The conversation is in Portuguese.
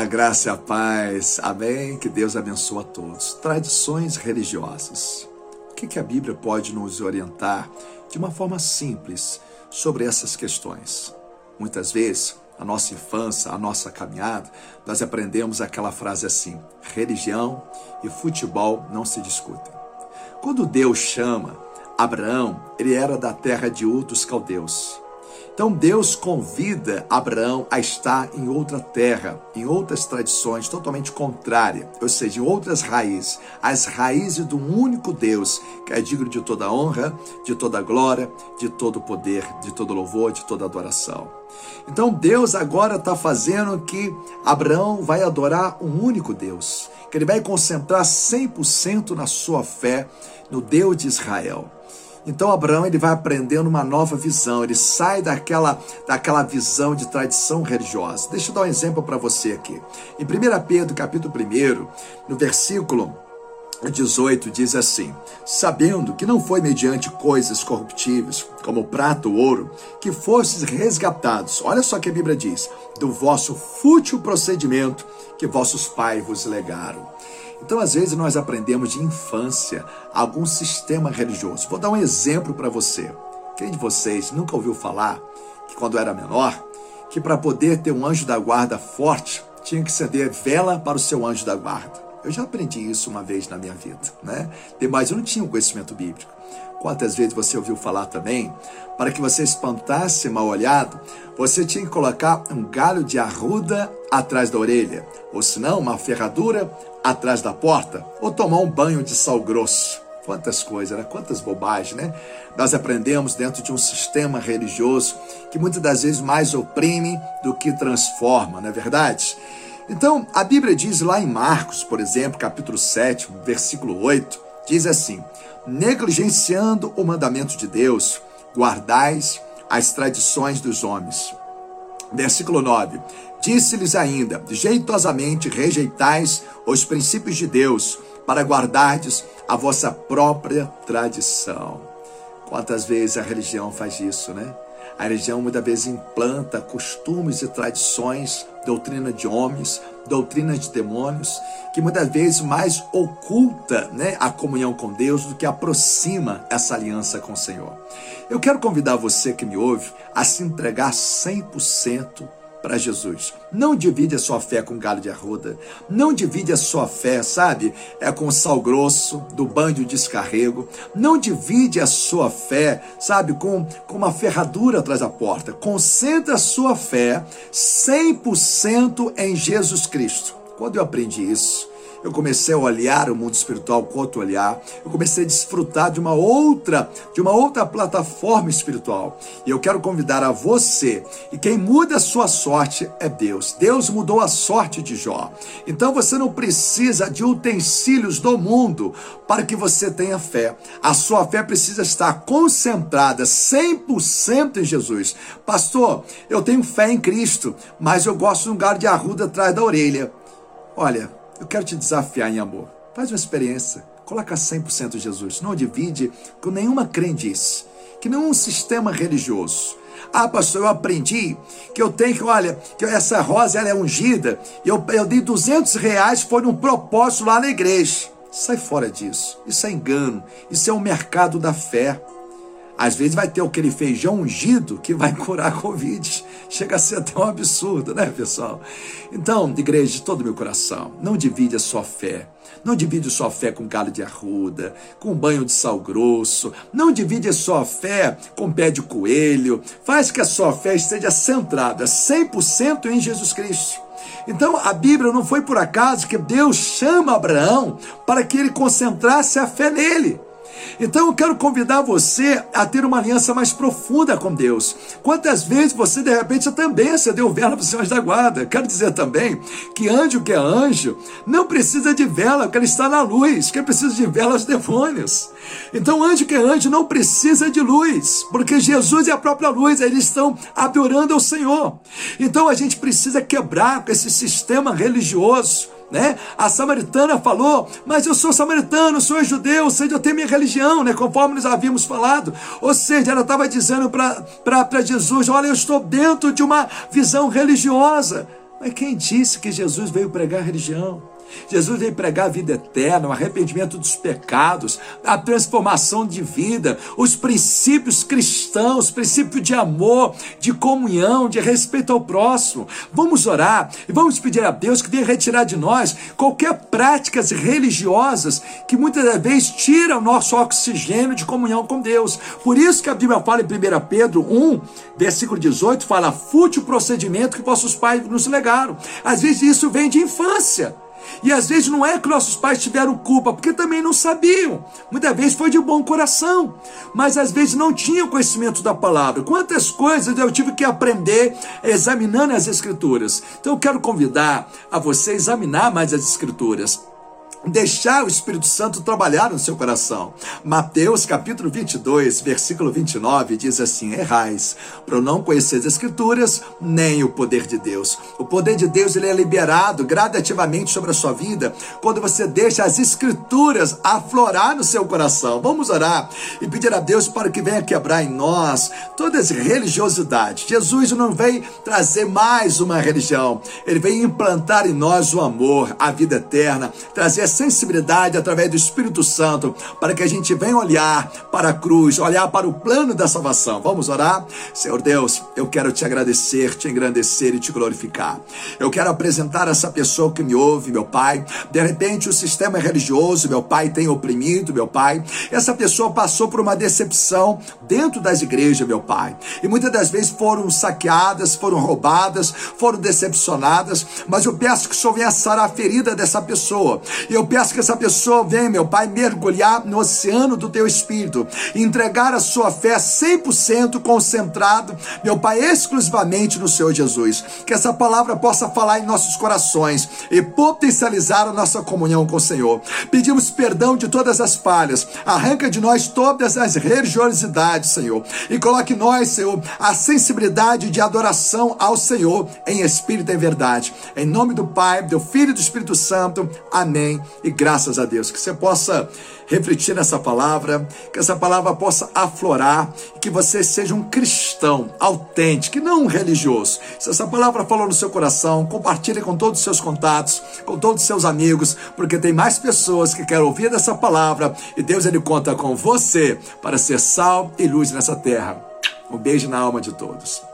A graça e a paz, amém? Que Deus abençoe a todos. Tradições religiosas. O que, que a Bíblia pode nos orientar de uma forma simples sobre essas questões? Muitas vezes, a nossa infância, a nossa caminhada, nós aprendemos aquela frase assim: religião e futebol não se discutem. Quando Deus chama Abraão, ele era da terra de Ur dos caldeus. Então Deus convida Abraão a estar em outra terra, em outras tradições totalmente contrárias, ou seja, em outras raízes, as raízes do único Deus, que é digno de toda honra, de toda glória, de todo poder, de todo louvor, de toda adoração. Então Deus agora está fazendo que Abraão vai adorar um único Deus, que ele vai concentrar 100% na sua fé no Deus de Israel. Então Abraão ele vai aprendendo uma nova visão, ele sai daquela, daquela visão de tradição religiosa. Deixa eu dar um exemplo para você aqui. Em 1 Pedro, capítulo 1, no versículo 18 diz assim: Sabendo que não foi mediante coisas corruptíveis, como prata ou ouro, que fostes resgatados, olha só que a Bíblia diz, do vosso fútil procedimento que vossos pais vos legaram então, às vezes, nós aprendemos de infância algum sistema religioso. Vou dar um exemplo para você. Quem de vocês nunca ouviu falar que, quando era menor, que para poder ter um anjo da guarda forte, tinha que ceder vela para o seu anjo da guarda? Eu já aprendi isso uma vez na minha vida, né? Mas eu não tinha um conhecimento bíblico. Quantas vezes você ouviu falar também? Para que você espantasse mal olhado, você tinha que colocar um galho de arruda atrás da orelha, ou senão uma ferradura atrás da porta, ou tomar um banho de sal grosso. Quantas coisas, né? quantas bobagens, né? Nós aprendemos dentro de um sistema religioso que muitas das vezes mais oprime do que transforma, não é verdade? Então, a Bíblia diz lá em Marcos, por exemplo, capítulo 7, versículo 8, diz assim: Negligenciando o mandamento de Deus, guardais as tradições dos homens. Versículo 9: Disse-lhes ainda: Jeitosamente rejeitais os princípios de Deus, para guardardes a vossa própria tradição. Quantas vezes a religião faz isso, né? A religião muitas vezes implanta costumes e tradições, doutrina de homens, doutrina de demônios, que muitas vezes mais oculta né, a comunhão com Deus do que aproxima essa aliança com o Senhor. Eu quero convidar você que me ouve a se entregar 100% para Jesus. Não divide a sua fé com galho de arruda. Não divide a sua fé, sabe? É com sal grosso do banho de descarrego. Não divide a sua fé, sabe? Com, com uma ferradura atrás da porta. Concentra a sua fé 100% em Jesus Cristo. Quando eu aprendi isso, eu comecei a olhar o mundo espiritual com outro olhar, eu comecei a desfrutar de uma outra, de uma outra plataforma espiritual. E eu quero convidar a você, e quem muda a sua sorte é Deus. Deus mudou a sorte de Jó. Então você não precisa de utensílios do mundo para que você tenha fé. A sua fé precisa estar concentrada 100% em Jesus. Pastor, eu tenho fé em Cristo, mas eu gosto de um lugar de arruda atrás da orelha. Olha, eu quero te desafiar em amor. Faz uma experiência. Coloca 100% Jesus. Não divide com nenhuma crendice, que nenhum sistema religioso. Ah, pastor, eu aprendi que eu tenho que, olha, que essa rosa ela é ungida. Eu, eu dei 200 reais, foi num propósito lá na igreja. Sai fora disso. Isso é engano. Isso é o um mercado da fé. Às vezes vai ter aquele feijão ungido que vai curar a Covid. Chega a ser até um absurdo, né, pessoal? Então, igreja, de todo meu coração, não divide a sua fé. Não divide a sua fé com galho de arruda, com banho de sal grosso. Não divide a sua fé com pé de coelho. Faz que a sua fé esteja centrada 100% em Jesus Cristo. Então a Bíblia não foi por acaso que Deus chama Abraão para que ele concentrasse a fé nele. Então eu quero convidar você a ter uma aliança mais profunda com Deus. Quantas vezes você de repente também acendeu vela para os senhores da guarda? Quero dizer também que anjo que é anjo não precisa de vela, porque ele está na luz. Quem precisa de vela é os demônios. Então anjo que é anjo não precisa de luz, porque Jesus é a própria luz, eles estão adorando ao Senhor. Então a gente precisa quebrar com esse sistema religioso né? A samaritana falou, mas eu sou samaritano, sou judeu, ou seja, eu tenho minha religião, né? Conforme nós havíamos falado. Ou seja, ela estava dizendo para Jesus: olha, eu estou dentro de uma visão religiosa. Mas quem disse que Jesus veio pregar religião? Jesus veio pregar a vida eterna, o arrependimento dos pecados, a transformação de vida, os princípios cristãos, princípio de amor, de comunhão, de respeito ao próximo. Vamos orar e vamos pedir a Deus que venha retirar de nós qualquer práticas religiosas que muitas das vezes tiram o nosso oxigênio de comunhão com Deus. Por isso que a Bíblia fala em 1 Pedro 1, versículo 18, fala: fútil procedimento que vossos pais nos legaram. Às vezes isso vem de infância. E às vezes não é que nossos pais tiveram culpa, porque também não sabiam. Muitas vezes foi de bom coração, mas às vezes não tinham conhecimento da palavra. Quantas coisas eu tive que aprender examinando as Escrituras. Então eu quero convidar a você a examinar mais as Escrituras deixar o Espírito Santo trabalhar no seu coração. Mateus capítulo 22, versículo 29 diz assim: Errais, para não conhecer as escrituras, nem o poder de Deus. O poder de Deus ele é liberado gradativamente sobre a sua vida quando você deixa as escrituras aflorar no seu coração. Vamos orar e pedir a Deus para que venha quebrar em nós toda essa religiosidade. Jesus não veio trazer mais uma religião, ele veio implantar em nós o amor, a vida eterna, trazer sensibilidade através do Espírito Santo, para que a gente venha olhar para a cruz, olhar para o plano da salvação. Vamos orar? Senhor Deus, eu quero te agradecer, te engrandecer e te glorificar. Eu quero apresentar essa pessoa que me ouve, meu Pai. De repente, o sistema religioso, meu Pai, tem oprimido, meu Pai. Essa pessoa passou por uma decepção dentro das igrejas, meu Pai. E muitas das vezes foram saqueadas, foram roubadas, foram decepcionadas. Mas eu peço que o Senhor venha sarar a ferida dessa pessoa. E eu peço que essa pessoa venha, meu Pai, mergulhar no oceano do teu espírito, entregar a sua fé 100% concentrado, meu Pai, exclusivamente no Senhor Jesus. Que essa palavra possa falar em nossos corações e potencializar a nossa comunhão com o Senhor. Pedimos perdão de todas as falhas, arranca de nós todas as religiosidades, Senhor, e coloque nós, Senhor, a sensibilidade de adoração ao Senhor em espírito e em verdade. Em nome do Pai, do Filho e do Espírito Santo. Amém e graças a Deus. Que você possa refletir nessa palavra, que essa palavra possa aflorar, que você seja um cristão autêntico, e não um religioso. Se essa palavra falou no seu coração, compartilhe com todos os seus contatos, com todos os seus amigos, porque tem mais pessoas que querem ouvir dessa palavra e Deus ele conta com você para ser sal e luz nessa terra. Um beijo na alma de todos.